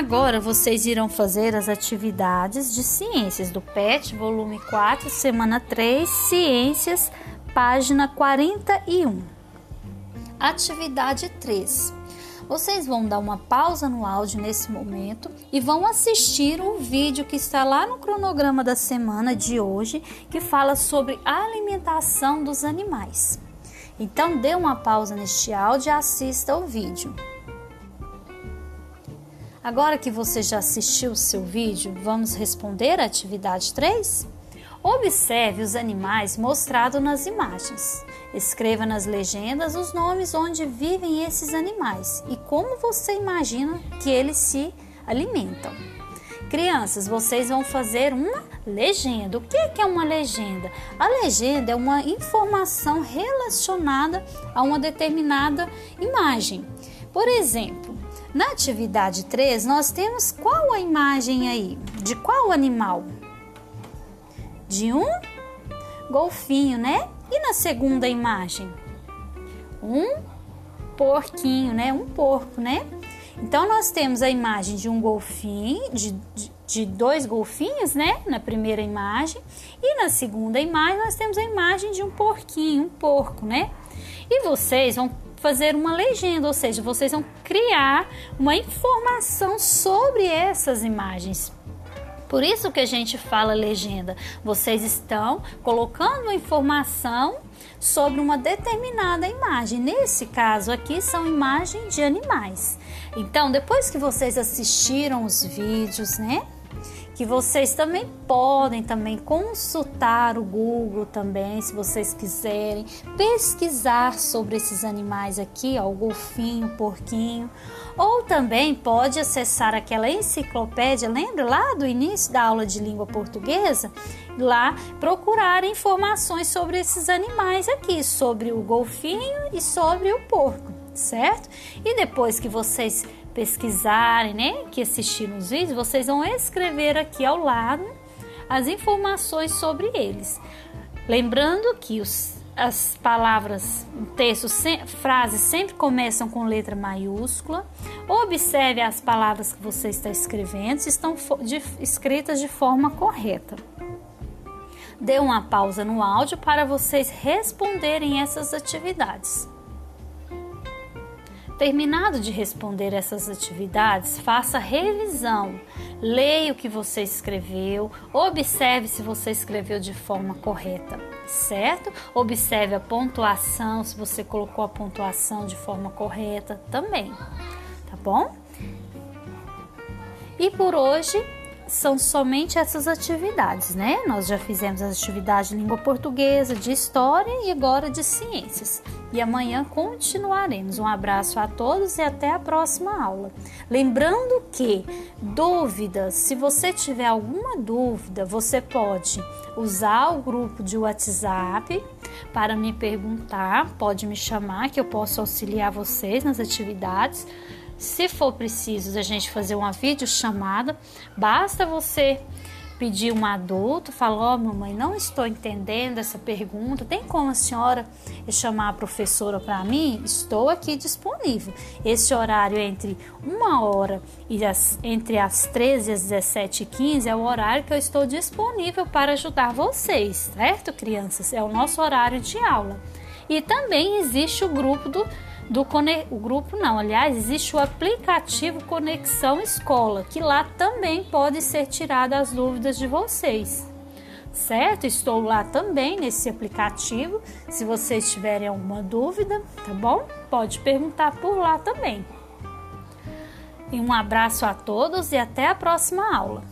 Agora vocês irão fazer as atividades de ciências do PET, volume 4, semana 3, ciências, página 41. Atividade 3. Vocês vão dar uma pausa no áudio nesse momento e vão assistir o vídeo que está lá no cronograma da semana de hoje, que fala sobre a alimentação dos animais. Então, dê uma pausa neste áudio e assista o vídeo. Agora que você já assistiu o seu vídeo, vamos responder a atividade 3? Observe os animais mostrados nas imagens. Escreva nas legendas os nomes onde vivem esses animais e como você imagina que eles se alimentam. Crianças, vocês vão fazer uma legenda. O que é uma legenda? A legenda é uma informação relacionada a uma determinada imagem. Por exemplo, na atividade 3, nós temos qual a imagem aí? De qual animal? De um golfinho, né? E na segunda imagem? Um porquinho, né? Um porco, né? Então, nós temos a imagem de um golfinho, de, de, de, dois golfinhos, né? Na primeira imagem. E na segunda imagem, nós temos a imagem de um porquinho, um porco, né? E vocês vão fazer uma legenda, ou seja, vocês vão criar uma informação sobre essas imagens. Por isso que a gente fala legenda. Vocês estão colocando informação sobre uma determinada imagem. Nesse caso aqui são imagens de animais. Então, depois que vocês assistiram os vídeos, né? Que vocês também podem também consultar o Google também, se vocês quiserem pesquisar sobre esses animais aqui, ó, o golfinho, o porquinho, ou também pode acessar aquela enciclopédia, lembra lá do início da aula de língua portuguesa? Lá procurar informações sobre esses animais aqui, sobre o golfinho e sobre o porco, certo? E depois que vocês pesquisarem, né, que assistiram os vídeos, vocês vão escrever aqui ao lado as informações sobre eles. Lembrando que os, as palavras, textos, frases sempre começam com letra maiúscula. Observe as palavras que você está escrevendo, se estão de, escritas de forma correta. Dê uma pausa no áudio para vocês responderem essas atividades. Terminado de responder essas atividades, faça revisão. Leia o que você escreveu, observe se você escreveu de forma correta, certo? Observe a pontuação, se você colocou a pontuação de forma correta também, tá bom? E por hoje são somente essas atividades, né? Nós já fizemos as atividades de língua portuguesa, de história e agora de ciências. E amanhã continuaremos. Um abraço a todos e até a próxima aula. Lembrando que dúvidas, se você tiver alguma dúvida, você pode usar o grupo de WhatsApp para me perguntar, pode me chamar que eu posso auxiliar vocês nas atividades. Se for preciso a gente fazer uma videochamada, basta você pedir um adulto, falar, ó, oh, mamãe, não estou entendendo essa pergunta, tem como a senhora chamar a professora para mim? Estou aqui disponível. Esse horário entre uma hora e as, entre as 13 e as 17 e 15 é o horário que eu estou disponível para ajudar vocês, certo, crianças? É o nosso horário de aula. E também existe o grupo do do o grupo não, aliás, existe o aplicativo Conexão Escola, que lá também pode ser tirada as dúvidas de vocês. Certo? Estou lá também nesse aplicativo. Se vocês tiverem alguma dúvida, tá bom? Pode perguntar por lá também. E um abraço a todos e até a próxima aula.